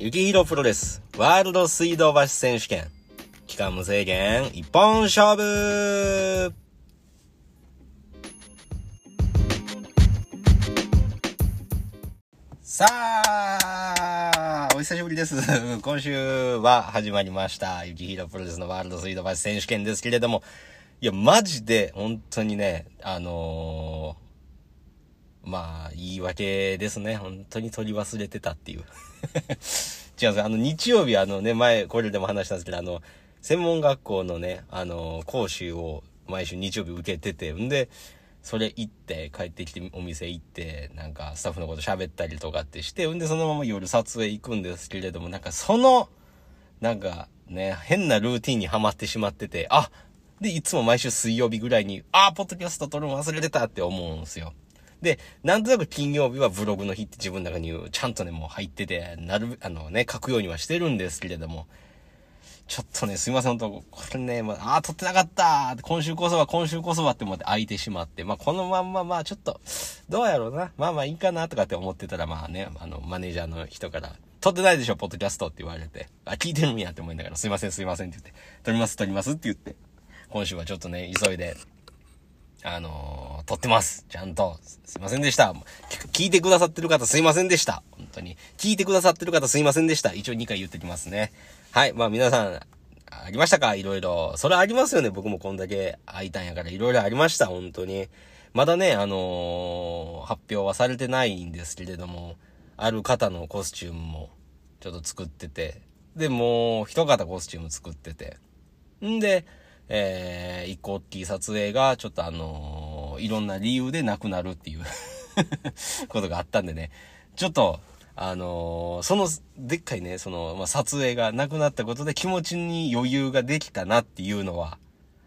雪広プロレスワールド水道橋選手権期間無制限一本勝負さあ、お久しぶりです。今週は始まりました。雪広プロレスのワールド水道橋選手権ですけれども、いや、マジで、本当にね、あのーまあ、言い訳ですね。本当に取り忘れてたっていう。違うんです。あの、日曜日、あのね、前、これでも話したんですけど、あの、専門学校のね、あの、講習を毎週日曜日受けてて、んで、それ行って、帰ってきてお店行って、なんかスタッフのこと喋ったりとかってして、んで、そのまま夜撮影行くんですけれども、なんかその、なんかね、変なルーティンにはまってしまってて、あで、いつも毎週水曜日ぐらいに、あポッドキャスト撮るの忘れてたって思うんですよ。で、なんとなく金曜日はブログの日って自分の中にちゃんとね、もう入ってて、なる、あのね、書くようにはしてるんですけれども、ちょっとね、すいません、本当これね、まあ、あ、撮ってなかった今週こそは、今週こそはって思って空いてしまって、まあ、このまんま、まあ、ちょっと、どうやろうな。まあまあいいかなとかって思ってたら、まあね、あの、マネージャーの人から、撮ってないでしょ、ポッドキャストって言われて、あ、聞いてるんやって思いながら、すいません、すいませんって言って、撮ります、撮りますって言って、今週はちょっとね、急いで、あのー撮ってます。ちゃんと。すいませんでした。聞いてくださってる方すいませんでした。本当に。聞いてくださってる方すいませんでした。一応2回言ってきますね。はい。まあ皆さん、ありましたか？いろいろ。それありますよね。僕もこんだけ空いたんやからいろいろありました。本当に。まだね、あのー発表はされてないんですけれども、ある方のコスチュームもちょっと作ってて、で、もう一方コスチューム作ってて、んで、えー、一個大きい撮影が、ちょっとあのーいろんな理由でなくなるっていう ことがあったんでね、ちょっと、あのーその、でっかいね、その、まあ、撮影がなくなったことで気持ちに余裕ができたなっていうのは、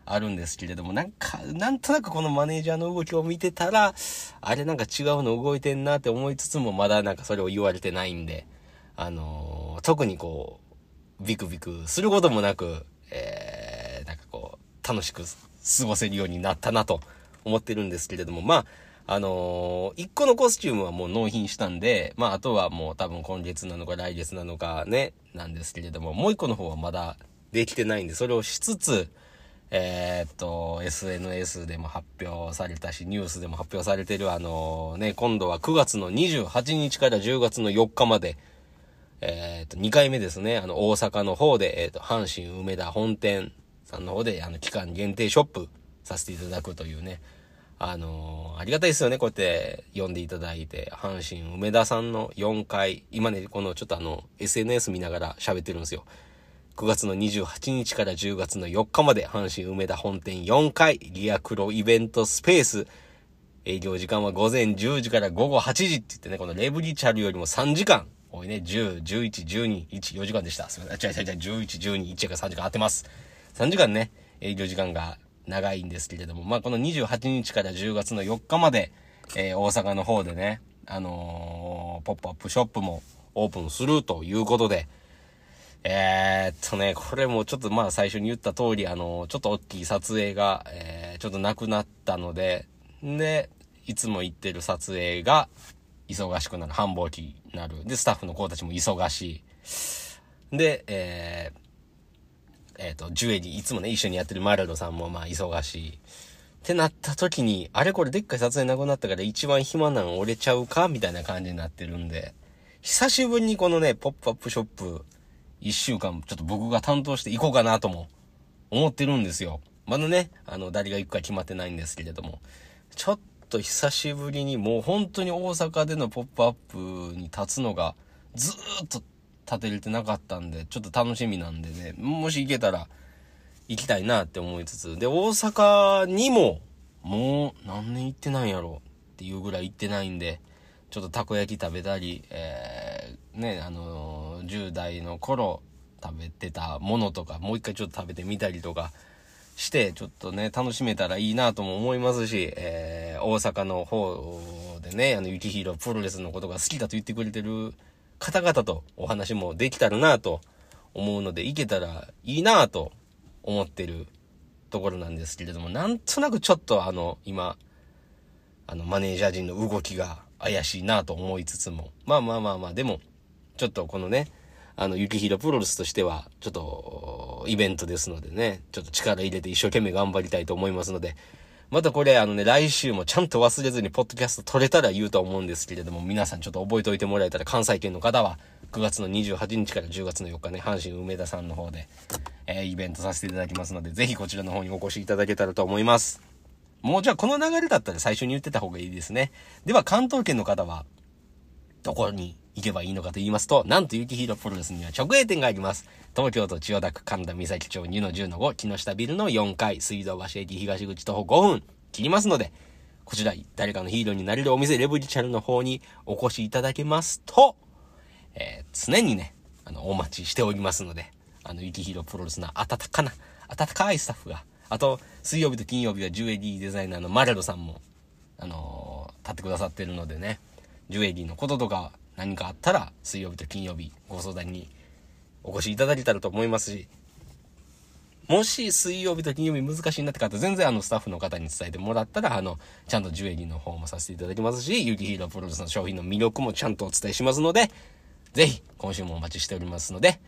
あるんですけれども、なんか、なんとなくこのマネージャーの動きを見てたら、あれなんか違うの動いてんなって思いつつも、まだなんかそれを言われてないんで、あのー特にこう、ビクビクすることもなく、えー、楽しく過ごせるようになったなと思ってるんですけれども、まあ、あのー一個のコスチュームはもう納品したんで、まあ、あとはもう多分今月なのか来月なのかね、なんですけれども、もう一個の方はまだできてないんで、それをしつつ、えーっと、SNS でも発表されたし、ニュースでも発表されてるあのね、今度は9月の28日から10月の4日まで、えーっと、2回目ですね、あの、大阪の方で、えっと、阪神梅田本店さんの方で、あの、期間限定ショップさせていただくというね、あのありがたいですよね、こうやって読んでいただいて、阪神梅田さんの4回、今ね、このちょっとあの、SNS 見ながら喋ってるんですよ。9月の28日から10月の4日まで、阪神梅田本店4回、リアクロイベントスペース、営業時間は午前10時から午後8時って言ってね、このレブリチャルよりも3時間、多いね、10、11、12、1、4時間でした。すみません。違う違う違う、11、12、1やから3時間当てます。3時間ね、営業時間が長いんですけれども、まあこの28日から10月の4日まで、えー大阪の方でね、あのーポップアップショップもオープンするということで、えー、っとね、これもちょっとまあ最初に言った通り、あの、ちょっと大きい撮影が、え、ちょっとなくなったので、で、いつも行ってる撮影が忙しくなる、繁忙期になる。で、スタッフの子たちも忙しい。で、えー、えっ、と、ジュエリー、いつもね、一緒にやってるマラドさんもまあ忙しい。ってなった時に、あれこれでっかい撮影なくなったから一番暇なん折れちゃうか？みたいな感じになってるんで、久しぶりにこのね、ポップアップショップ、一週間、ちょっと僕が担当していこうかなとも思ってるんですよ。まだね、あの、誰が行くか決まってないんですけれども、ちょっと久しぶりにもう本当に大阪でのポップアップに立つのがずーっと立てれてなかったんで、ちょっと楽しみなんでね、もし行けたら行きたいなって思いつつ、で、大阪にももう何年行ってないんやろっていうぐらい行ってないんで、ちょっとたこ焼き食べたり、えー、ね、あのー10代の頃食べてたものとか、もう一回ちょっと食べてみたりとかして、ちょっとね、楽しめたらいいなとも思いますし、えー、大阪の方でね、あの、雪広プロレスのことが好きだと言ってくれてる方々とお話もできたらなと思うので、行けたらいいなと思ってるところなんですけれども、なんとなくちょっとあの、今、あの、マネージャー陣の動きが怪しいなと思いつつも、まあまあまあまあ、でも、ちょっとこのね、あの、ゆきひろプロレスとしては、ちょっと、イベントですのでね、ちょっと力入れて一生懸命頑張りたいと思いますので、またこれ、あのね、来週もちゃんと忘れずに、ポッドキャスト撮れたら言うと思うんですけれども、皆さんちょっと覚えておいてもらえたら、関西圏の方は、9月の28日から10月の4日ね、阪神梅田さんの方で、えー、イベントさせていただきますので、ぜひこちらの方にお越しいただけたらと思います。もうじゃあこの流れだったら最初に言ってた方がいいですね。では関東圏の方は、どこに行けばいいのかと言いますと、なんと雪広プロレスには直営店があります。東京都千代田区神田三崎町2の10の5、木下ビルの4階、水道橋駅東口徒歩5分。切りますので、こちら、誰かのヒーローになれるお店、レブリチャルの方にお越しいただけますと、えー、常にね、あの、お待ちしておりますので、あの、雪広プロレスの温かな、温かいスタッフが、あと、水曜日と金曜日はジュエリーデザイナーのマレロさんも、あのー、立ってくださってるのでね、ジュエリーのこととか何かあったら、水曜日と金曜日ご相談にお越しいただけたらと思いますし、もし水曜日と金曜日難しいなって方、全然あのスタッフの方に伝えてもらったら、あの、ちゃんとジュエリーの方もさせていただきますし、ユキヒーロプロレスの商品の魅力もちゃんとお伝えしますので、ぜひ、今週もお待ちしておりますので、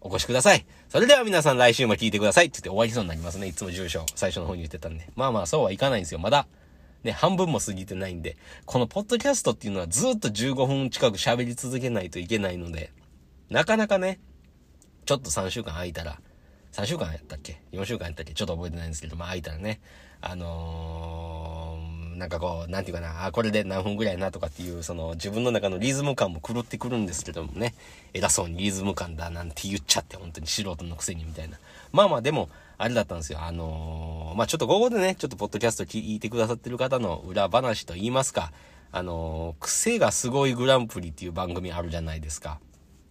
お越しください。それでは皆さん来週も聞いてくださいって言って終わりそうになりますね。いつも住所、最初の方に言ってたんで。まあまあ、そうはいかないんですよ。まだ、ね、半分も過ぎてないんで、このポッドキャストっていうのはずっと15分近く喋り続けないといけないので、なかなかね、ちょっと3週間空いたら、3週間やったっけ ?4 週間やったっけ？ちょっと覚えてないんですけど、まあ空いたらね、あのー、なんかこう、なんていうかな、あ、これで何分ぐらいなとかっていう、その自分の中のリズム感も狂ってくるんですけどもね、偉そうにリズム感だなんて言っちゃって、本当に素人のくせにみたいな。まあまあでも、あれだったんですよ。あのー、まあちょっとここでね、ちょっとポッドキャスト聞いてくださってる方の裏話と言いますか、あのー、癖がすごいグランプリっていう番組あるじゃないですか。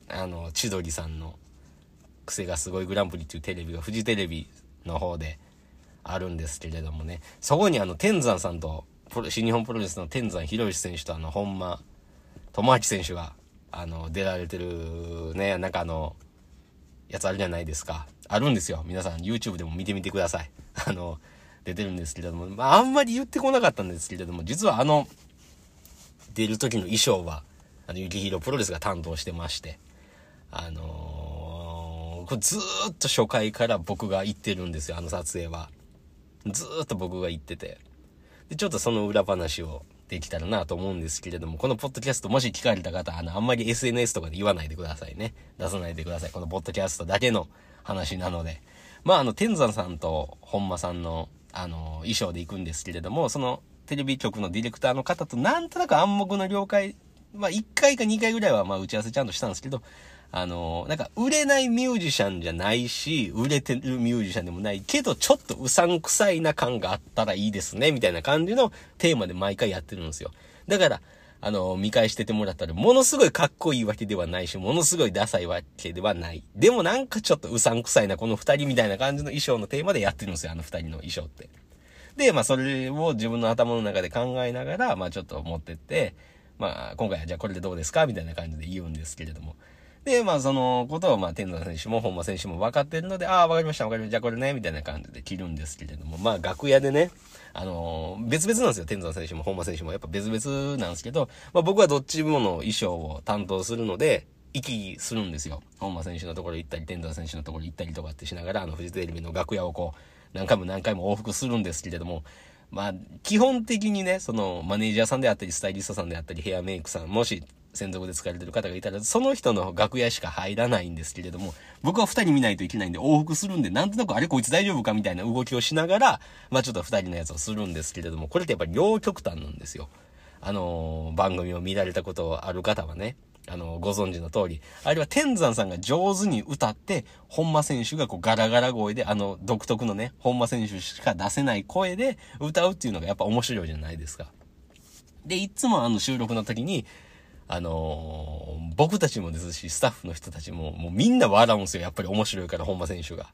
あの、千鳥さんの。癖がすごいグランプリっていうテレビがフジテレビの方であるんですけれどもね、そこにあの、天山さんと、新日本プロレスの天山博之選手とあの、本間智明選手が、あの、出られてるね、なんかあの、やつあるじゃないですか。あるんですよ。皆さん YouTube でも見てみてください。あの、出てるんですけれども、まあ、あんまり言ってこなかったんですけれども、実はあの、出る時の衣装は、あの、ゆきひろプロレスが担当してまして、あのこれずっと初回から僕が行ってるんですよ、あの撮影は。ずっと僕が行ってて。で、ちょっとその裏話をできたらなと思うんですけれども、このポッドキャストもし聞かれた方、あの、あんまり SNS とかで言わないでくださいね。出さないでください。このポッドキャストだけの話なので。まあ、あの、天山さんと本間さんの、あの、衣装で行くんですけれども、そのテレビ局のディレクターの方となんとなく暗黙の了解、まあ、1回か2回ぐらいは、まあ、打ち合わせちゃんとしたんですけど、あの、なんか売れないミュージシャンじゃないし、売れてるミュージシャンでもないけど、ちょっとうさんくさいな感があったらいいですね、みたいな感じのテーマで毎回やってるんですよ。だから、あの、見返しててもらったら、ものすごいかっこいいわけではないし、ものすごいダサいわけではない。でもなんかちょっとうさんくさいな、この二人みたいな感じの衣装のテーマでやってるんですよ、あの二人の衣装って。で、まあそれを自分の頭の中で考えながら、まあちょっと持ってって、まあ今回はじゃあこれでどうですかみたいな感じで言うんですけれども。で、まあそのことを、まあ天山選手も本間選手も分かってるので、ああ、分かりました、分かりました、じゃあこれね、みたいな感じで切るんですけれども、まあ楽屋でね、あのー、別々なんですよ、天山選手も本間選手も。やっぱ別々なんですけど、まあ僕はどっちもの衣装を担当するので、行きするんですよ。本間選手のところ行ったり、天山選手のところ行ったりとかってしながら、あの、フジテレビの楽屋をこう、何回も何回も往復するんですけれども、まあ、基本的にね、その、マネージャーさんであったり、スタイリストさんであったり、ヘアメイクさん、もし、専属で使われてる方がいたら、その人の楽屋しか入らないんですけれども、僕は二人見ないといけないんで往復するんで、なんとなくあれこいつ大丈夫かみたいな動きをしながら、まあちょっと二人のやつをするんですけれども、これってやっぱり両極端なんですよ。あのー、番組を見られたことある方はね、あの、ご存知の通り、あれは天山さんが上手に歌って、本間選手がこうガラガラ声で、あの独特のね、本間選手しか出せない声で歌うっていうのがやっぱ面白いじゃないですか。で、いつもあの収録の時に、あのー、僕たちもですし、スタッフの人たちも、もうみんな笑うんですよ。やっぱり面白いから、本間選手が。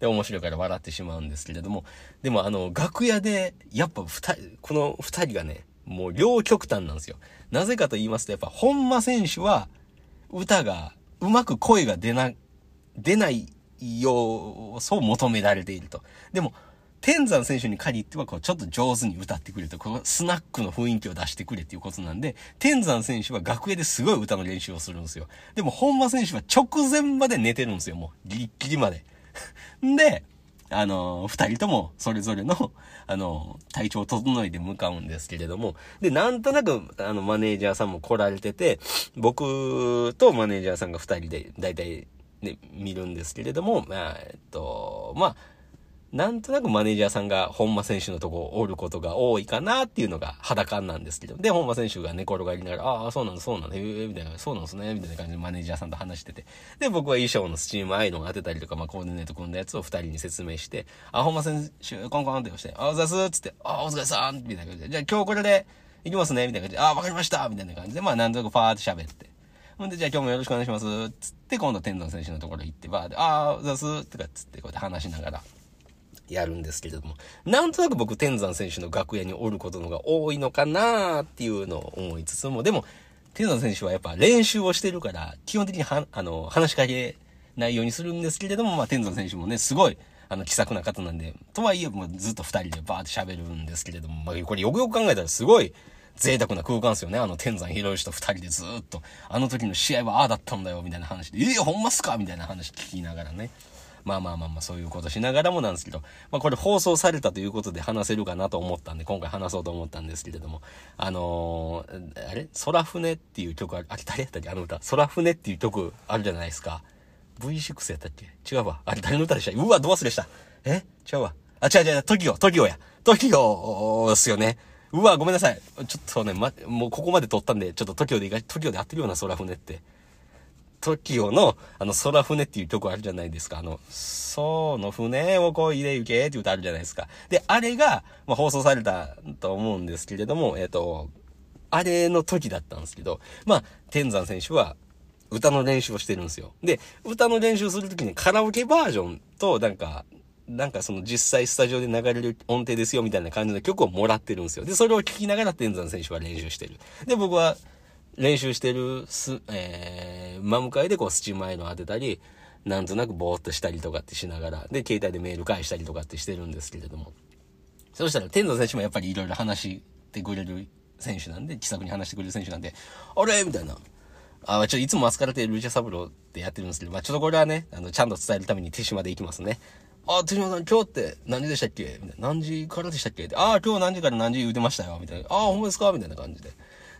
で、面白いから笑ってしまうんですけれども、でもあの、楽屋で、やっぱ二人、この二人がね、もう両極端なんですよ。なぜかと言いますと、やっぱ本間選手は、歌が、うまく声が出な、出ない要素を求められていると。でも、天山選手に限っては、こう、ちょっと上手に歌ってくれと、こう、スナックの雰囲気を出してくれっていうことなんで、天山選手は楽屋ですごい歌の練習をするんですよ。でも、本間選手は直前まで寝てるんですよ、もう。ギリッギリまで。で、あの、二人ともそれぞれの、あの、体調を整えて向かうんですけれども、で、なんとなく、あの、マネージャーさんも来られてて、僕とマネージャーさんが二人で、だいたい、ね、見るんですけれども、まあ、えっと、まあ、なんとなくマネージャーさんが本間選手のとこおることが多いかなっていうのが肌感なんですけど。で、本間選手が寝転がりながら、ああ、そうなんだ、そうなんだ、ええみたいな、そうなんすね、みたいな感じでマネージャーさんと話してて。で、僕は衣装のスチームアイロン当てたりとか、まあ、コーディネート組んだやつを二人に説明して、あ、本間選手、コンコンって押して、あ、おざすっつって、あ、お疲れさんみたいな感じで、じゃあ今日これで行きますねみたいな感じで、あ、わかりましたみたいな感じで、まあ、なんとなくファーって喋って。ほんで、じゃあ今日もよろしくお願いしますつって、今度天童選手のところ行って、バーで、あ、おざすとかつって、こうやって話しながら。やるんですけれども、なんとなく僕、天山選手の楽屋におることのが多いのかなっていうのを思いつつも、でも、天山選手はやっぱ練習をしてるから、基本的には、あの、話しかけないようにするんですけれども、まあ、天山選手もね、すごい、あの、気さくな方なんで、とはいえ、もうずっと二人でバーって喋るんですけれども、まあ、これよくよく考えたらすごい、贅沢な空間ですよね。あの、天山広義と二人でずっと、あの時の試合はああだったんだよ、みたいな話で、ええー、ほんますか？みたいな話聞きながらね。まあまあまあまあ、そういうことしながらもなんですけど、まあこれ放送されたということで話せるかなと思ったんで、今回話そうと思ったんですけれども、あのー、あれ？空船っていう曲あれ、あれ誰やったっけ？あの歌。空船っていう曲あるじゃないですか。V6 やったっけ？違うわ。あれ誰の歌でした？うわ、ど忘れした。え？違うわ。あ、違う違う、トキオ、トキオや。トキオですよね。うわ、ごめんなさい。ちょっとね、ま、もうここまで撮ったんで、ちょっと TOKIO でいか、TOKIO で合ってるような空船って。TOKIO の、あの、空船っていう曲あるじゃないですか。あの、その船をこいで行けって歌あるじゃないですか。で、あれが、まあ、放送されたと思うんですけれども、えっ、ー、と、あれの時だったんですけど、まあ、天山選手は、歌の練習をしてるんですよ。で、歌の練習するときにカラオケバージョンと、なんか、なんかその実際スタジオで流れる音程ですよみたいな感じの曲をもらってるんですよ。で、それを聴きながら天山選手は練習してる。で、僕は練習してるす、えー、真向かいでこうスチームアイロン当てたり、なんとなくぼーっとしたりとかってしながら、で、携帯でメール返したりとかってしてるんですけれども。そうしたら、天童選手もやっぱりいろいろ話してくれる選手なんで、気さくに話してくれる選手なんで、あれ？みたいな。あ、ちょいつも扱われてるルチャサブローってやってるんですけど、まあちょっとこれはね、あの、ちゃんと伝えるために手島で行きますね。あ、手島さん、今日って何時でしたっけ？みたいな。何時からでしたっけ？あ、今日何時から何時言うてましたよ。みたいな。あ、ほんまですか？みたいな感じで。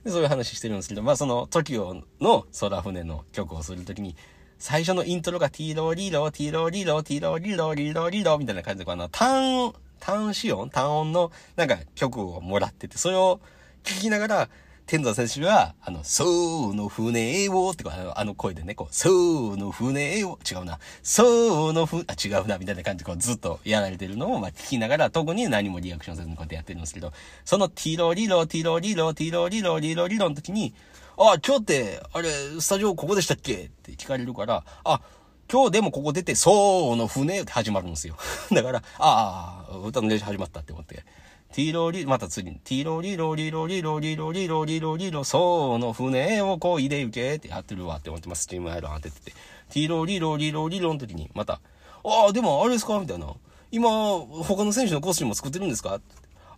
で、そういう話してるんですけど、まあその TOKIO の宙船の曲をするときに、最初のイントロがティーローリーロー、ティーローリーロー、ティーローリーロー、リーローリーローみたいな感じで、あの、単音、単子音単音のなんか曲をもらってて、それを聞きながら、天山選手は、あの、その船を、って、あの、あの声でね、こう、その船を、違うな、そうのふ、あ、違うな、みたいな感じでこうずっとやられてるのを、まあ、聞きながら、特に何もリアクションせずにこうやってやってるんですけど、そのティロリロ、ティロリロ、ティロリロ、リロリロの時に、あ、今日って、あれ、スタジオここでしたっけ？って聞かれるから、あ、今日でもここ出て、その船って始まるんですよ。だから、ああ、歌の練習始まったって思って。ティーローリー、また次に、ティーローリーローリーローリーローリーローリーローリーローリーロー、その船をこいで行けってやってるわって思ってます。スチームアイロン当ててて。ティーローリーローリーローリーローの時に、また、ああ、でもあれですかみたいな。今、他の選手のコースチューム作ってるんですか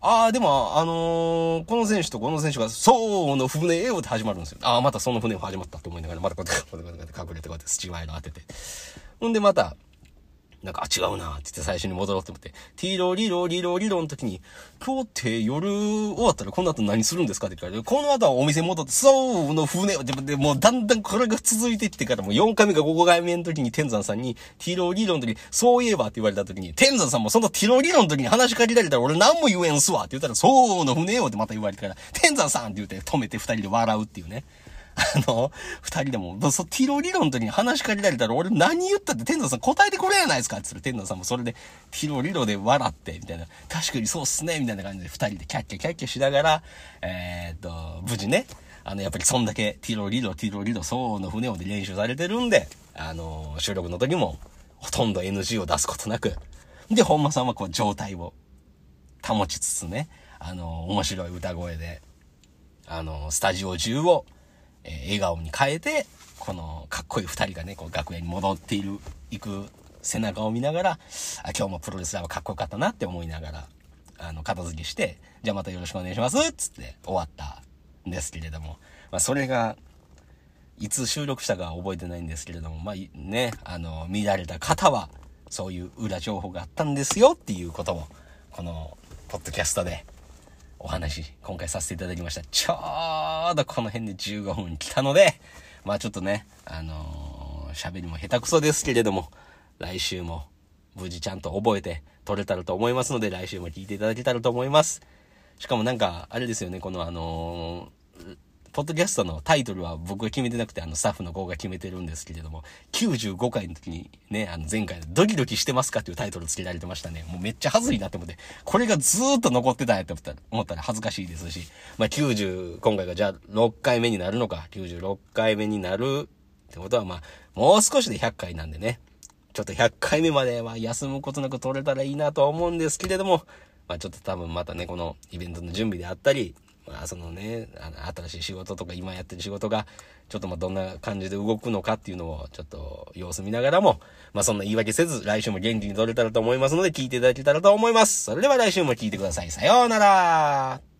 ああ、でも、あのー、この選手とこの選手が、そうの船をって始まるんですよ。ああ、またその船を始まったと思いながら、またこうやって、こうやって隠れてこうやってスチームアイロン当てて。ほんでまた、なんか、あ、違うなって言って最初に戻ろうって思って、ティーロリロリロリロの時に、今日って夜終わったらこの後何するんですかって言われて、この後はお店戻って、そうの船を、で、もうだんだんこれが続いていってから、もう4回目か5回目の時に天山さんに、ティーロリロの時に、そういえばって言われた時に、天山さんもそのティロリロの時に話しかけられたら俺何も言えんすわって言ったら、そうの船よってまた言われてから、天山さんって言って止めて二人で笑うっていうね。あの、二人でも、そ、ティロ理論の時に話しかけられたら、俺何言ったって天童さん答えてくれやないですかって言ったら、天童さんもそれで、ティロ理論で笑って、みたいな、確かにそうっすね、みたいな感じで二人でキャッキャキャッキャしながら、えー、っと、無事ね、あの、やっぱりそんだけ、ティロリロ、ティロリロ、そうの船をで練習されてるんで、あの、収録の時も、ほとんど NG を出すことなく、で、本間さんはこう、状態を保ちつつね、あの、面白い歌声で、あの、スタジオ中を、え、笑顔に変えて、このかっこいい二人がね、こう楽屋に戻っている、行く背中を見ながら、あ、今日もプロレスラーはかっこよかったなって思いながら、あの、片付けして、じゃあまたよろしくお願いしますっつって終わったんですけれども、まあ、それが、いつ収録したかは覚えてないんですけれども、まあ、ね、あの、見られた方は、そういう裏情報があったんですよっていうことも、この、ポッドキャストでお話、今回させていただきました。ちょうどこの辺で15分来たので、まあちょっとね、あのー、喋りも下手くそですけれども、来週も無事ちゃんと覚えて撮れたらと思いますので、来週も聞いていただけたらと思います。しかもなんか、あれですよね、このあのーポッドキャストのタイトルは僕が決めてなくて、あの、スタッフの子が決めてるんですけれども、95回の時にね、あの、前回、ドキドキしてますかっていうタイトル付けられてましたね。もうめっちゃ恥ずいなって思って、これがずーっと残ってたんやって思ったら、思ったら恥ずかしいですし、まあ、90、今回がじゃあ6回目になるのか、96回目になるってことは、まあ、もう少しで100回なんでね、ちょっと100回目までは休むことなく撮れたらいいなとは思うんですけれども、まあ、ちょっと多分またね、このイベントの準備であったり、まあ、そのね、あの、新しい仕事とか今やってる仕事が、ちょっとまあどんな感じで動くのかっていうのをちょっと様子見ながらも、まあそんな言い訳せず、来週も元気に撮れたらと思いますので聞いていただけたらと思います。それでは来週も聞いてください。さようなら